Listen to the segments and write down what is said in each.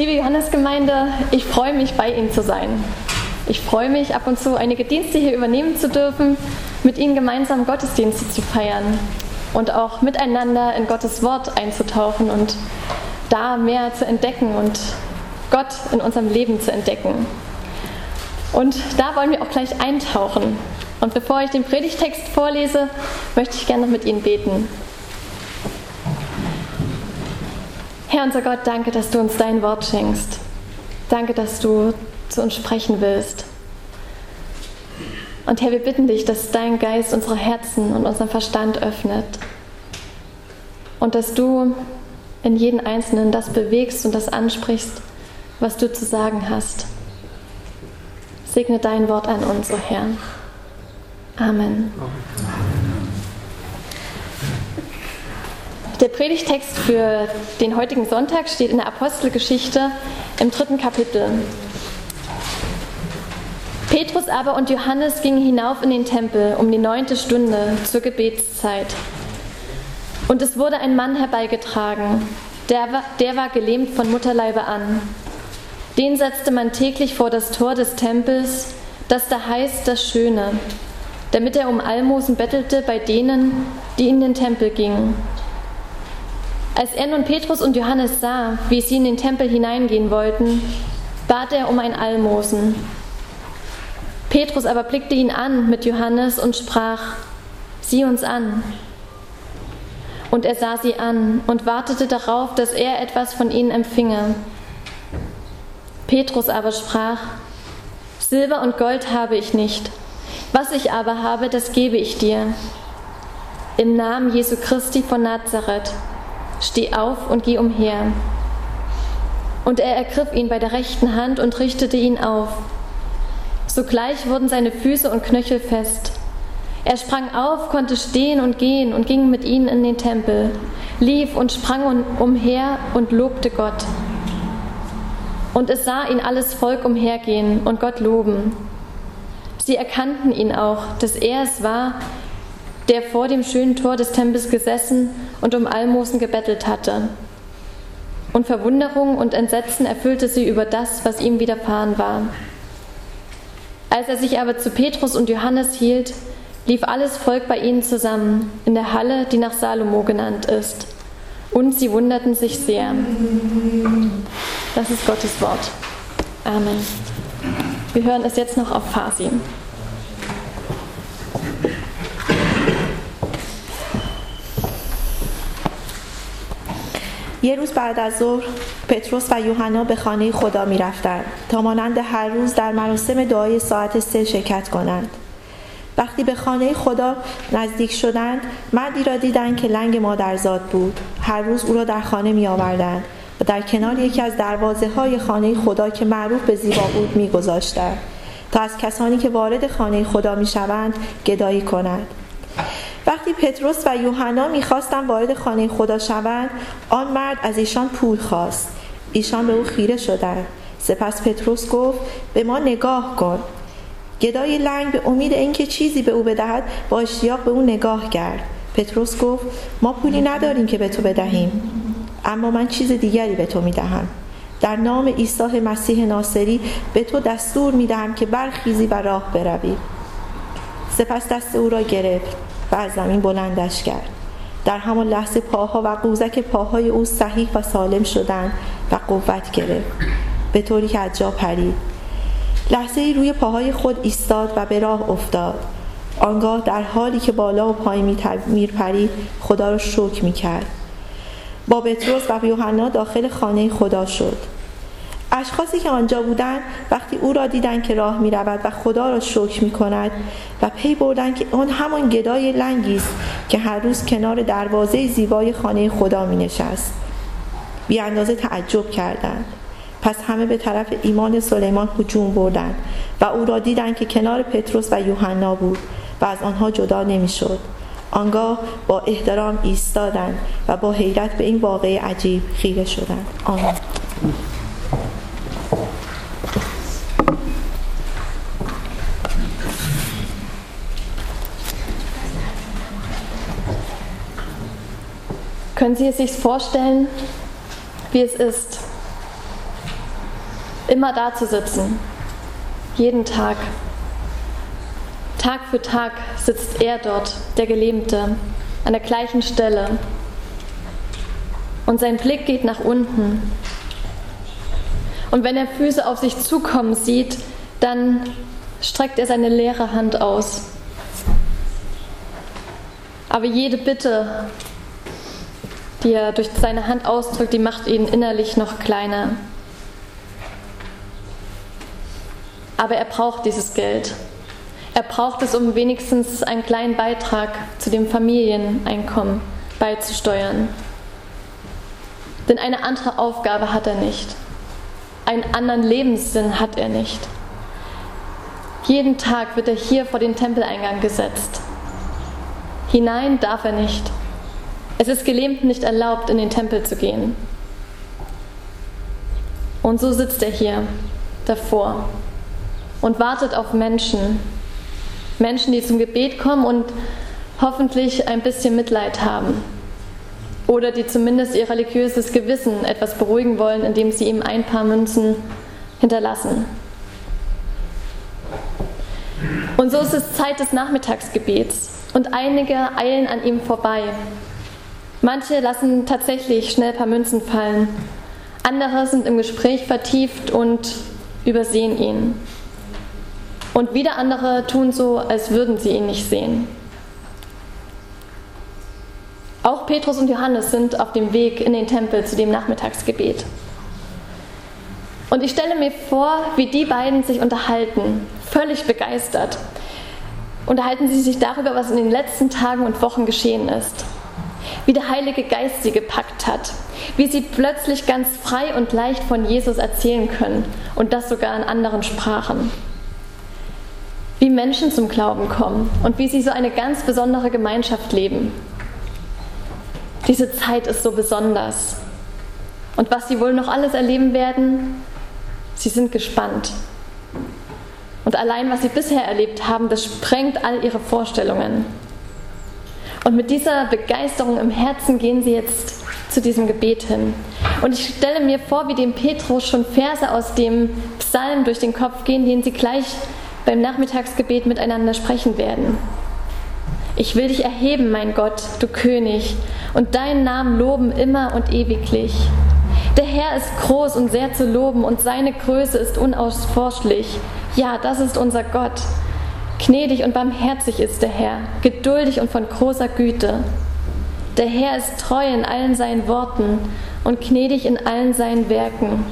Liebe Johannesgemeinde, ich freue mich, bei Ihnen zu sein. Ich freue mich, ab und zu einige Dienste hier übernehmen zu dürfen, mit Ihnen gemeinsam Gottesdienste zu feiern und auch miteinander in Gottes Wort einzutauchen und da mehr zu entdecken und Gott in unserem Leben zu entdecken. Und da wollen wir auch gleich eintauchen. Und bevor ich den Predigtext vorlese, möchte ich gerne noch mit Ihnen beten. Herr unser Gott, danke, dass du uns dein Wort schenkst. Danke, dass du zu uns sprechen willst. Und Herr, wir bitten dich, dass dein Geist unsere Herzen und unseren Verstand öffnet. Und dass du in jeden Einzelnen das bewegst und das ansprichst, was du zu sagen hast. Segne dein Wort an uns, o oh Herr. Amen. Der Predigtext für den heutigen Sonntag steht in der Apostelgeschichte im dritten Kapitel. Petrus aber und Johannes gingen hinauf in den Tempel um die neunte Stunde zur Gebetszeit. Und es wurde ein Mann herbeigetragen, der war, der war gelähmt von Mutterleibe an. Den setzte man täglich vor das Tor des Tempels, das da heißt das Schöne, damit er um Almosen bettelte bei denen, die in den Tempel gingen. Als er nun Petrus und Johannes sah, wie sie in den Tempel hineingehen wollten, bat er um ein Almosen. Petrus aber blickte ihn an mit Johannes und sprach, sieh uns an. Und er sah sie an und wartete darauf, dass er etwas von ihnen empfinge. Petrus aber sprach, Silber und Gold habe ich nicht, was ich aber habe, das gebe ich dir. Im Namen Jesu Christi von Nazareth Steh auf und geh umher. Und er ergriff ihn bei der rechten Hand und richtete ihn auf. Sogleich wurden seine Füße und Knöchel fest. Er sprang auf, konnte stehen und gehen und ging mit ihnen in den Tempel, lief und sprang umher und lobte Gott. Und es sah ihn alles Volk umhergehen und Gott loben. Sie erkannten ihn auch, dass er es war, der vor dem schönen Tor des Tempels gesessen und um Almosen gebettelt hatte. Und Verwunderung und Entsetzen erfüllte sie über das, was ihm widerfahren war. Als er sich aber zu Petrus und Johannes hielt, lief alles Volk bei ihnen zusammen in der Halle, die nach Salomo genannt ist. Und sie wunderten sich sehr. Das ist Gottes Wort. Amen. Wir hören es jetzt noch auf Farsi. یه روز بعد از ظهر پتروس و یوحنا به خانه خدا می رفتن تا مانند هر روز در مراسم دعای ساعت سه شرکت کنند. وقتی به خانه خدا نزدیک شدند مردی را دیدند که لنگ مادرزاد بود هر روز او را در خانه می آوردند و در کنار یکی از دروازه های خانه خدا که معروف به زیبا بود می گذاشتند تا از کسانی که وارد خانه خدا می شوند گدایی کنند وقتی پتروس و یوحنا می‌خواستند وارد خانه خدا شوند آن مرد از ایشان پول خواست. ایشان به او خیره شدند. سپس پتروس گفت به ما نگاه کن. گدای لنگ به امید اینکه چیزی به او بدهد با اشتیاق به او نگاه کرد. پتروس گفت ما پولی نداریم که به تو بدهیم اما من چیز دیگری به تو می‌دهم. در نام عیسی مسیح ناصری به تو دستور می‌دهم که برخیزی و راه بروی. سپس دست او را گرفت. و از زمین بلندش کرد. در همان لحظه پاها و قوزک پاهای او صحیح و سالم شدند و قوت گرفت. به طوری که از جا پرید. لحظه ای روی پاهای خود ایستاد و به راه افتاد. آنگاه در حالی که بالا و پایین میر پرید خدا را شکر می کرد با پتروس و یوحنا داخل خانه خدا شد. اشخاصی که آنجا بودند وقتی او را دیدند که راه می رود و خدا را شکر می کند و پی بردند که آن همان گدای لنگی است که هر روز کنار دروازه زیبای خانه خدا می نشست بی اندازه تعجب کردند. پس همه به طرف ایمان سلیمان هجوم بردند و او را دیدند که کنار پتروس و یوحنا بود و از آنها جدا نمی‌شد. آنگاه با احترام ایستادند و با حیرت به این واقعه عجیب خیره شدند. آمین. Können Sie es sich vorstellen, wie es ist, immer da zu sitzen. Jeden Tag. Tag für Tag sitzt er dort, der Gelähmte, an der gleichen Stelle. Und sein Blick geht nach unten. Und wenn er Füße auf sich zukommen sieht, dann streckt er seine leere Hand aus. Aber jede Bitte, die er durch seine Hand ausdrückt, die macht ihn innerlich noch kleiner. Aber er braucht dieses Geld. Er braucht es, um wenigstens einen kleinen Beitrag zu dem Familieneinkommen beizusteuern. Denn eine andere Aufgabe hat er nicht. Einen anderen Lebenssinn hat er nicht. Jeden Tag wird er hier vor den Tempeleingang gesetzt. Hinein darf er nicht. Es ist Gelähmten nicht erlaubt, in den Tempel zu gehen. Und so sitzt er hier davor und wartet auf Menschen. Menschen, die zum Gebet kommen und hoffentlich ein bisschen Mitleid haben. Oder die zumindest ihr religiöses Gewissen etwas beruhigen wollen, indem sie ihm ein paar Münzen hinterlassen. Und so ist es Zeit des Nachmittagsgebets und einige eilen an ihm vorbei. Manche lassen tatsächlich schnell ein paar Münzen fallen, andere sind im Gespräch vertieft und übersehen ihn. Und wieder andere tun so, als würden sie ihn nicht sehen. Auch Petrus und Johannes sind auf dem Weg in den Tempel zu dem Nachmittagsgebet. Und ich stelle mir vor, wie die beiden sich unterhalten, völlig begeistert. Unterhalten sie sich darüber, was in den letzten Tagen und Wochen geschehen ist. Wie der Heilige Geist sie gepackt hat. Wie sie plötzlich ganz frei und leicht von Jesus erzählen können. Und das sogar in anderen Sprachen. Wie Menschen zum Glauben kommen und wie sie so eine ganz besondere Gemeinschaft leben. Diese Zeit ist so besonders. Und was sie wohl noch alles erleben werden, Sie sind gespannt. Und allein, was sie bisher erlebt haben, das sprengt all ihre Vorstellungen. Und mit dieser Begeisterung im Herzen gehen sie jetzt zu diesem Gebet hin. Und ich stelle mir vor, wie dem Petrus schon Verse aus dem Psalm durch den Kopf gehen, den sie gleich beim Nachmittagsgebet miteinander sprechen werden. Ich will dich erheben, mein Gott, du König, und deinen Namen loben immer und ewiglich. Der Herr ist groß und sehr zu loben und seine Größe ist unausforschlich. Ja, das ist unser Gott. Gnädig und barmherzig ist der Herr, geduldig und von großer Güte. Der Herr ist treu in allen seinen Worten und gnädig in allen seinen Werken.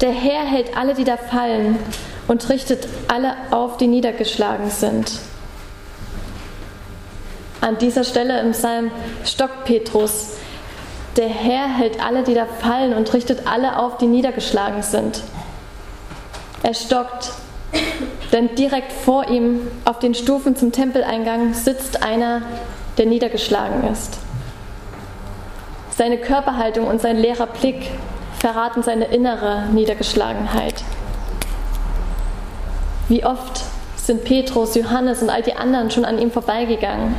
Der Herr hält alle, die da fallen, und richtet alle auf, die niedergeschlagen sind. An dieser Stelle im Psalm stockt Petrus der Herr hält alle, die da fallen und richtet alle auf, die niedergeschlagen sind. Er stockt, denn direkt vor ihm auf den Stufen zum Tempeleingang sitzt einer, der niedergeschlagen ist. Seine Körperhaltung und sein leerer Blick verraten seine innere Niedergeschlagenheit. Wie oft sind Petrus, Johannes und all die anderen schon an ihm vorbeigegangen.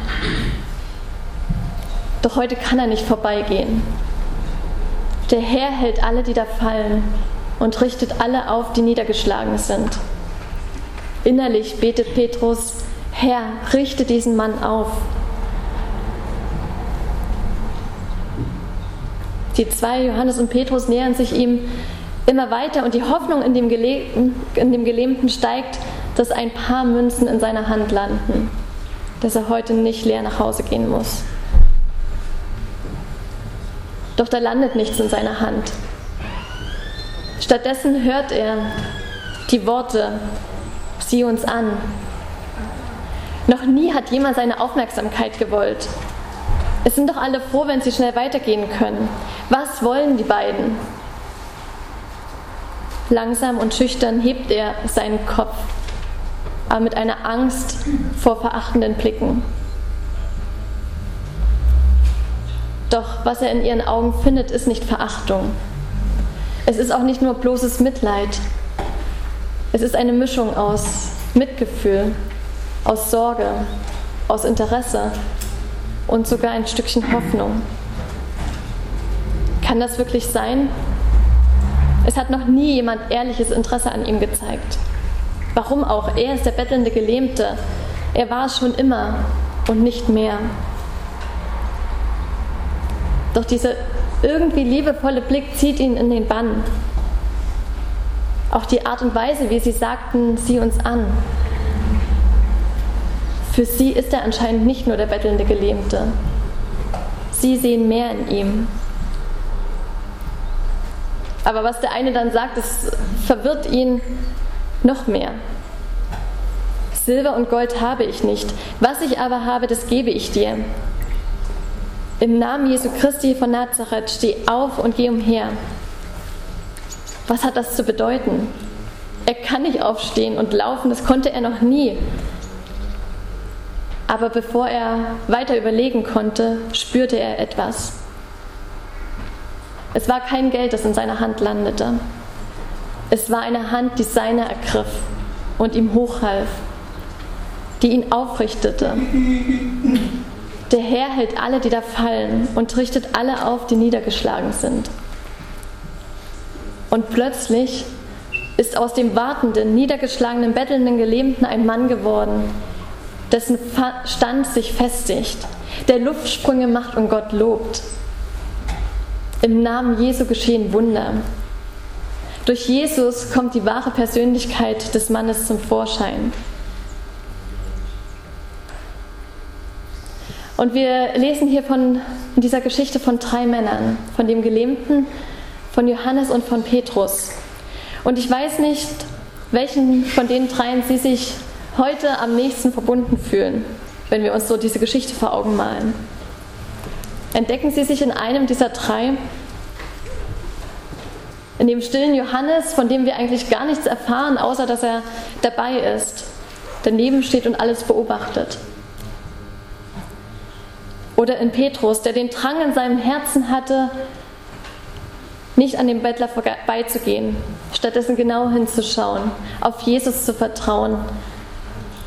Doch heute kann er nicht vorbeigehen. Der Herr hält alle, die da fallen, und richtet alle auf, die niedergeschlagen sind. Innerlich betet Petrus, Herr, richte diesen Mann auf. Die zwei, Johannes und Petrus, nähern sich ihm immer weiter und die Hoffnung in dem, Gelähmten, in dem Gelähmten steigt, dass ein paar Münzen in seiner Hand landen, dass er heute nicht leer nach Hause gehen muss. Doch da landet nichts in seiner Hand. Stattdessen hört er die Worte, sieh uns an. Noch nie hat jemand seine Aufmerksamkeit gewollt. Es sind doch alle froh, wenn sie schnell weitergehen können. Was wollen die beiden? Langsam und schüchtern hebt er seinen Kopf, aber mit einer Angst vor verachtenden Blicken. Doch was er in ihren Augen findet, ist nicht Verachtung. Es ist auch nicht nur bloßes Mitleid. Es ist eine Mischung aus Mitgefühl, aus Sorge, aus Interesse und sogar ein Stückchen Hoffnung. Kann das wirklich sein? Es hat noch nie jemand ehrliches Interesse an ihm gezeigt. Warum auch? Er ist der bettelnde Gelähmte. Er war es schon immer und nicht mehr. Doch dieser irgendwie liebevolle Blick zieht ihn in den Bann. Auch die Art und Weise, wie sie sagten, sieh uns an. Für sie ist er anscheinend nicht nur der bettelnde Gelähmte. Sie sehen mehr in ihm. Aber was der eine dann sagt, das verwirrt ihn noch mehr. Silber und Gold habe ich nicht. Was ich aber habe, das gebe ich dir. Im Namen Jesu Christi von Nazareth steh auf und geh umher. Was hat das zu bedeuten? Er kann nicht aufstehen und laufen, das konnte er noch nie. Aber bevor er weiter überlegen konnte, spürte er etwas. Es war kein Geld, das in seiner Hand landete. Es war eine Hand, die seine ergriff und ihm hochhalf, die ihn aufrichtete. Der Herr hält alle, die da fallen, und richtet alle auf, die niedergeschlagen sind. Und plötzlich ist aus dem wartenden, niedergeschlagenen, bettelnden Gelähmten ein Mann geworden, dessen Stand sich festigt, der Luftsprünge macht und Gott lobt. Im Namen Jesu geschehen Wunder. Durch Jesus kommt die wahre Persönlichkeit des Mannes zum Vorschein. Und wir lesen hier von in dieser Geschichte von drei Männern, von dem Gelähmten, von Johannes und von Petrus. Und ich weiß nicht, welchen von den dreien Sie sich heute am nächsten verbunden fühlen, wenn wir uns so diese Geschichte vor Augen malen. Entdecken Sie sich in einem dieser drei, in dem stillen Johannes, von dem wir eigentlich gar nichts erfahren, außer dass er dabei ist, daneben steht und alles beobachtet. Oder in Petrus, der den Drang in seinem Herzen hatte, nicht an dem Bettler vorbeizugehen, stattdessen genau hinzuschauen, auf Jesus zu vertrauen,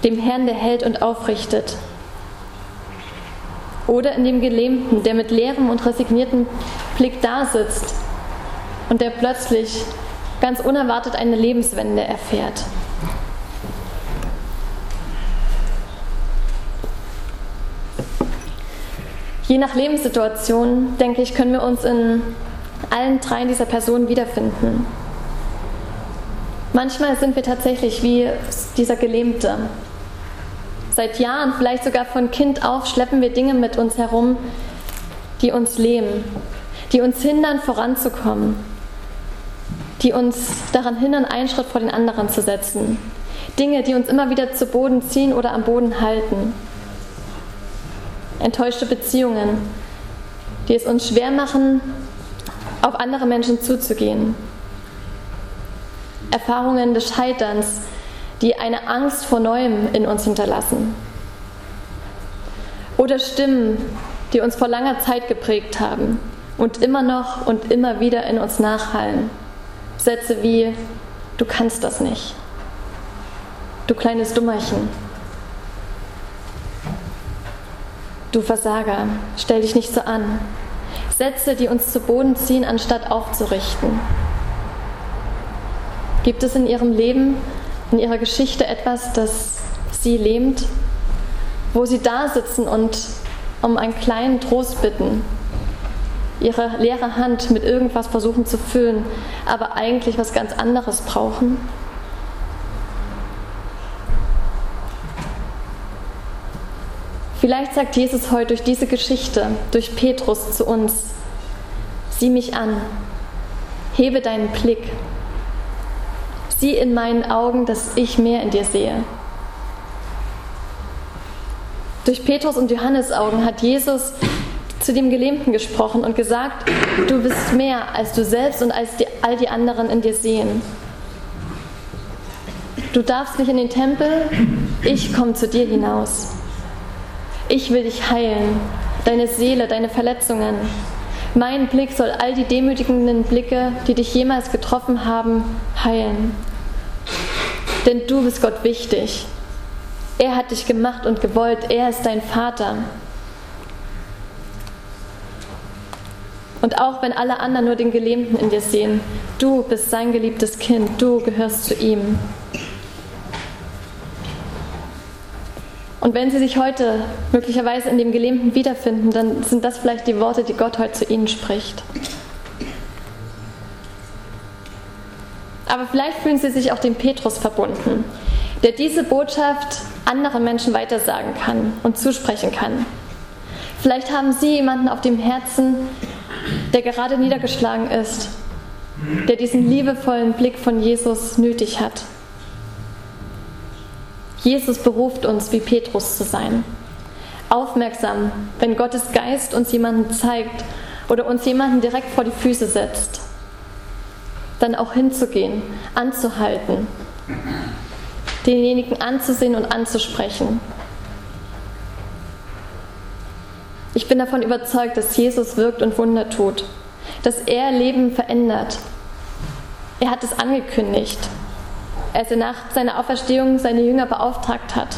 dem Herrn, der hält und aufrichtet. Oder in dem Gelähmten, der mit leerem und resigniertem Blick da sitzt und der plötzlich ganz unerwartet eine Lebenswende erfährt. Je nach Lebenssituation, denke ich, können wir uns in allen dreien dieser Personen wiederfinden. Manchmal sind wir tatsächlich wie dieser Gelähmte. Seit Jahren, vielleicht sogar von Kind auf, schleppen wir Dinge mit uns herum, die uns lähmen, die uns hindern, voranzukommen, die uns daran hindern, einen Schritt vor den anderen zu setzen. Dinge, die uns immer wieder zu Boden ziehen oder am Boden halten enttäuschte Beziehungen, die es uns schwer machen, auf andere Menschen zuzugehen. Erfahrungen des Scheiterns, die eine Angst vor Neuem in uns hinterlassen. Oder Stimmen, die uns vor langer Zeit geprägt haben und immer noch und immer wieder in uns nachhallen. Sätze wie, du kannst das nicht. Du kleines Dummerchen. Du Versager, stell dich nicht so an. Sätze, die uns zu Boden ziehen, anstatt aufzurichten. Gibt es in Ihrem Leben, in Ihrer Geschichte etwas, das Sie lähmt, wo Sie da sitzen und um einen kleinen Trost bitten, Ihre leere Hand mit irgendwas versuchen zu füllen, aber eigentlich was ganz anderes brauchen? Vielleicht sagt Jesus heute durch diese Geschichte, durch Petrus zu uns, sieh mich an, hebe deinen Blick, sieh in meinen Augen, dass ich mehr in dir sehe. Durch Petrus und Johannes Augen hat Jesus zu dem Gelähmten gesprochen und gesagt, du bist mehr als du selbst und als die, all die anderen in dir sehen. Du darfst nicht in den Tempel, ich komme zu dir hinaus. Ich will dich heilen, deine Seele, deine Verletzungen. Mein Blick soll all die demütigenden Blicke, die dich jemals getroffen haben, heilen. Denn du bist Gott wichtig. Er hat dich gemacht und gewollt. Er ist dein Vater. Und auch wenn alle anderen nur den Gelähmten in dir sehen, du bist sein geliebtes Kind, du gehörst zu ihm. Und wenn sie sich heute möglicherweise in dem Gelähmten wiederfinden, dann sind das vielleicht die Worte, die Gott heute zu ihnen spricht. Aber vielleicht fühlen sie sich auch dem Petrus verbunden, der diese Botschaft anderen Menschen weitersagen kann und zusprechen kann. Vielleicht haben Sie jemanden auf dem Herzen, der gerade niedergeschlagen ist, der diesen liebevollen Blick von Jesus nötig hat. Jesus beruft uns, wie Petrus zu sein. Aufmerksam, wenn Gottes Geist uns jemanden zeigt oder uns jemanden direkt vor die Füße setzt. Dann auch hinzugehen, anzuhalten, denjenigen anzusehen und anzusprechen. Ich bin davon überzeugt, dass Jesus wirkt und Wunder tut, dass er Leben verändert. Er hat es angekündigt, als er nach seiner Auferstehung seine Jünger beauftragt hat.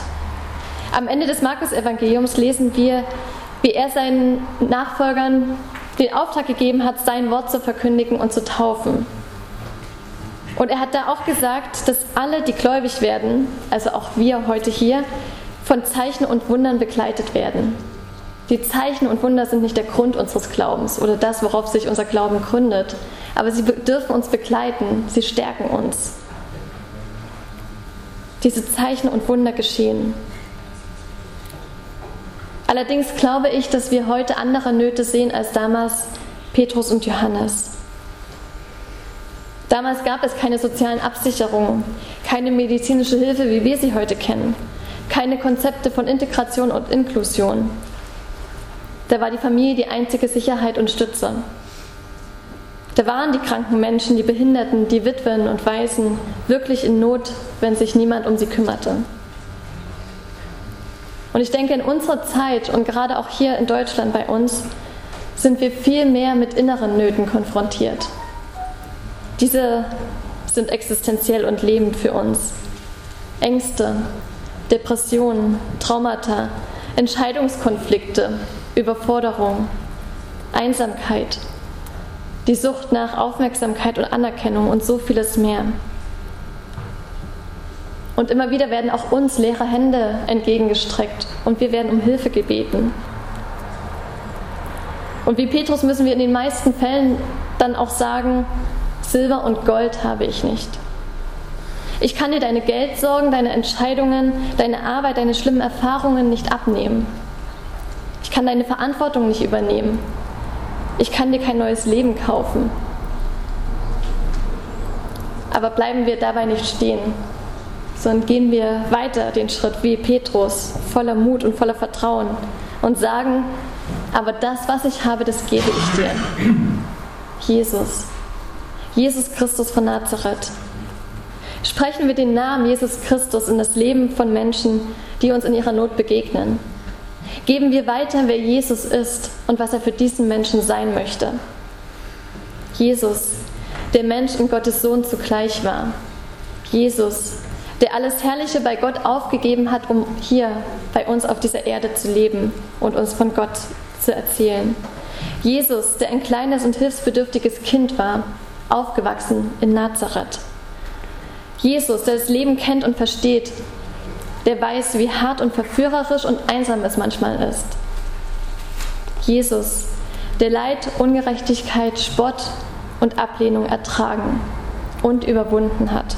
Am Ende des Markus-Evangeliums lesen wir, wie er seinen Nachfolgern den Auftrag gegeben hat, sein Wort zu verkündigen und zu taufen. Und er hat da auch gesagt, dass alle, die gläubig werden, also auch wir heute hier, von Zeichen und Wundern begleitet werden. Die Zeichen und Wunder sind nicht der Grund unseres Glaubens oder das, worauf sich unser Glauben gründet, aber sie dürfen uns begleiten, sie stärken uns. Diese Zeichen und Wunder geschehen. Allerdings glaube ich, dass wir heute andere Nöte sehen als damals Petrus und Johannes. Damals gab es keine sozialen Absicherungen, keine medizinische Hilfe, wie wir sie heute kennen, keine Konzepte von Integration und Inklusion. Da war die Familie die einzige Sicherheit und Stütze. Da waren die kranken Menschen, die Behinderten, die Witwen und Waisen wirklich in Not, wenn sich niemand um sie kümmerte. Und ich denke, in unserer Zeit und gerade auch hier in Deutschland bei uns sind wir viel mehr mit inneren Nöten konfrontiert. Diese sind existenziell und lebend für uns. Ängste, Depressionen, Traumata, Entscheidungskonflikte, Überforderung, Einsamkeit, die Sucht nach Aufmerksamkeit und Anerkennung und so vieles mehr. Und immer wieder werden auch uns leere Hände entgegengestreckt und wir werden um Hilfe gebeten. Und wie Petrus müssen wir in den meisten Fällen dann auch sagen, Silber und Gold habe ich nicht. Ich kann dir deine Geldsorgen, deine Entscheidungen, deine Arbeit, deine schlimmen Erfahrungen nicht abnehmen. Ich kann deine Verantwortung nicht übernehmen. Ich kann dir kein neues Leben kaufen. Aber bleiben wir dabei nicht stehen, sondern gehen wir weiter den Schritt wie Petrus, voller Mut und voller Vertrauen und sagen, aber das, was ich habe, das gebe ich dir. Jesus. Jesus Christus von Nazareth. Sprechen wir den Namen Jesus Christus in das Leben von Menschen, die uns in ihrer Not begegnen. Geben wir weiter, wer Jesus ist und was er für diesen Menschen sein möchte. Jesus, der Mensch und Gottes Sohn zugleich war. Jesus, der alles Herrliche bei Gott aufgegeben hat, um hier bei uns auf dieser Erde zu leben und uns von Gott zu erzählen. Jesus, der ein kleines und hilfsbedürftiges Kind war aufgewachsen in Nazareth. Jesus, der das Leben kennt und versteht, der weiß, wie hart und verführerisch und einsam es manchmal ist. Jesus, der Leid, Ungerechtigkeit, Spott und Ablehnung ertragen und überwunden hat.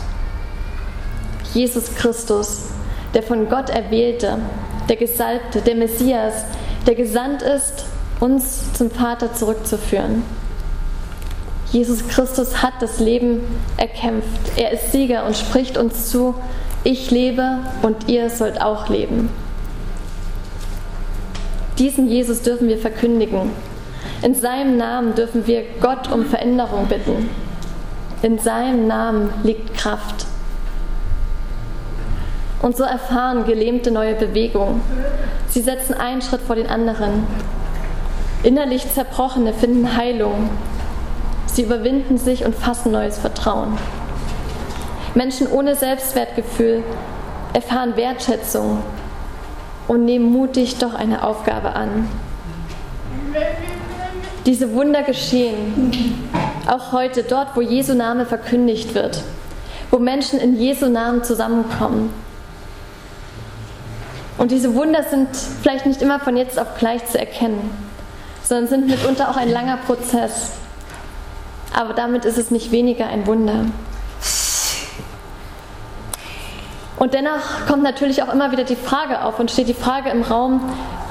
Jesus Christus, der von Gott erwählte, der Gesalbte, der Messias, der gesandt ist, uns zum Vater zurückzuführen. Jesus Christus hat das Leben erkämpft. Er ist Sieger und spricht uns zu, ich lebe und ihr sollt auch leben. Diesen Jesus dürfen wir verkündigen. In seinem Namen dürfen wir Gott um Veränderung bitten. In seinem Namen liegt Kraft. Und so erfahren Gelähmte neue Bewegung. Sie setzen einen Schritt vor den anderen. Innerlich Zerbrochene finden Heilung. Sie überwinden sich und fassen neues Vertrauen. Menschen ohne Selbstwertgefühl erfahren Wertschätzung und nehmen mutig doch eine Aufgabe an. diese Wunder geschehen. Auch heute, dort, wo Jesu Name verkündigt wird, wo Menschen in Jesu Namen zusammenkommen. Und diese Wunder sind vielleicht nicht immer von jetzt auf gleich zu erkennen, sondern sind mitunter auch ein langer Prozess. Aber damit ist es nicht weniger ein Wunder. Und dennoch kommt natürlich auch immer wieder die Frage auf und steht die Frage im Raum,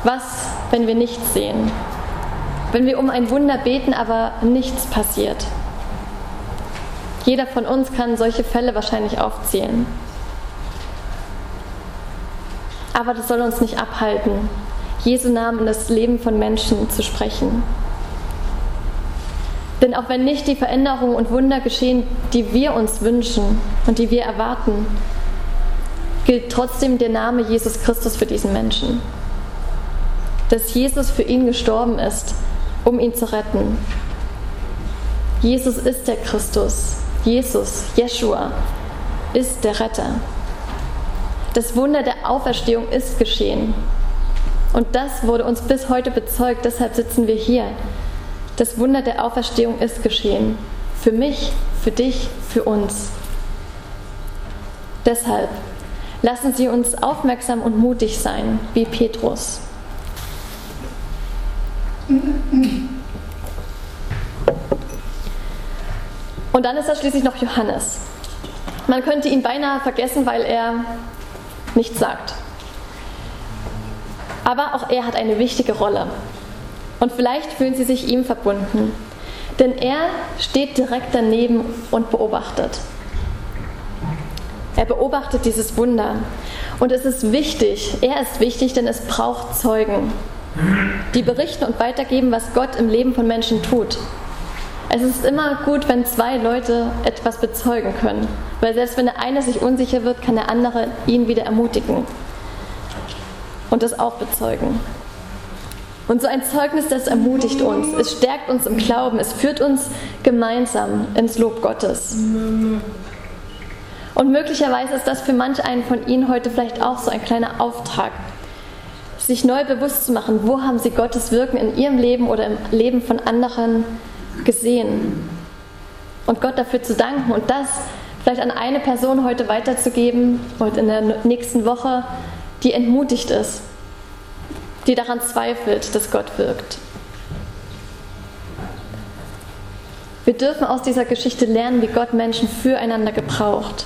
was, wenn wir nichts sehen? Wenn wir um ein Wunder beten, aber nichts passiert? Jeder von uns kann solche Fälle wahrscheinlich aufzählen. Aber das soll uns nicht abhalten, Jesu Namen in das Leben von Menschen zu sprechen. Denn auch wenn nicht die Veränderungen und Wunder geschehen, die wir uns wünschen und die wir erwarten, gilt trotzdem der Name Jesus Christus für diesen Menschen. Dass Jesus für ihn gestorben ist, um ihn zu retten. Jesus ist der Christus. Jesus, Jeshua, ist der Retter. Das Wunder der Auferstehung ist geschehen. Und das wurde uns bis heute bezeugt, deshalb sitzen wir hier. Das Wunder der Auferstehung ist geschehen. Für mich, für dich, für uns. Deshalb Lassen Sie uns aufmerksam und mutig sein, wie Petrus. Und dann ist da schließlich noch Johannes. Man könnte ihn beinahe vergessen, weil er nichts sagt. Aber auch er hat eine wichtige Rolle. Und vielleicht fühlen Sie sich ihm verbunden. Denn er steht direkt daneben und beobachtet. Er beobachtet dieses Wunder. Und es ist wichtig, er ist wichtig, denn es braucht Zeugen, die berichten und weitergeben, was Gott im Leben von Menschen tut. Es ist immer gut, wenn zwei Leute etwas bezeugen können, weil selbst wenn der eine sich unsicher wird, kann der andere ihn wieder ermutigen und das auch bezeugen. Und so ein Zeugnis, das ermutigt uns, es stärkt uns im Glauben, es führt uns gemeinsam ins Lob Gottes. Und möglicherweise ist das für manch einen von Ihnen heute vielleicht auch so ein kleiner Auftrag, sich neu bewusst zu machen, wo haben Sie Gottes Wirken in Ihrem Leben oder im Leben von anderen gesehen. Und Gott dafür zu danken und das vielleicht an eine Person heute weiterzugeben und in der nächsten Woche, die entmutigt ist, die daran zweifelt, dass Gott wirkt. Wir dürfen aus dieser Geschichte lernen, wie Gott Menschen füreinander gebraucht.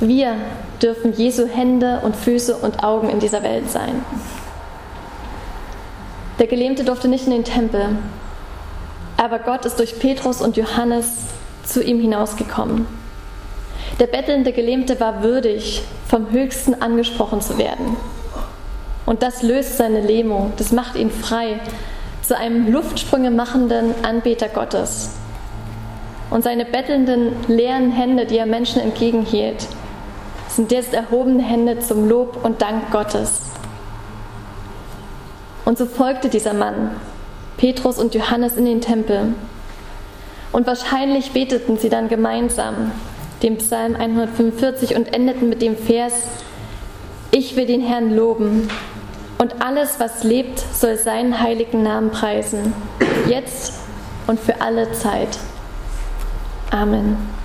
Wir dürfen Jesu Hände und Füße und Augen in dieser Welt sein. Der Gelähmte durfte nicht in den Tempel, aber Gott ist durch Petrus und Johannes zu ihm hinausgekommen. Der bettelnde Gelähmte war würdig, vom Höchsten angesprochen zu werden. Und das löst seine Lähmung, das macht ihn frei zu einem Luftsprünge machenden Anbeter Gottes. Und seine bettelnden, leeren Hände, die er Menschen entgegenhielt, sind jetzt erhobene Hände zum Lob und Dank Gottes. Und so folgte dieser Mann, Petrus und Johannes, in den Tempel. Und wahrscheinlich beteten sie dann gemeinsam den Psalm 145 und endeten mit dem Vers, ich will den Herrn loben und alles, was lebt, soll seinen heiligen Namen preisen, jetzt und für alle Zeit. Amen.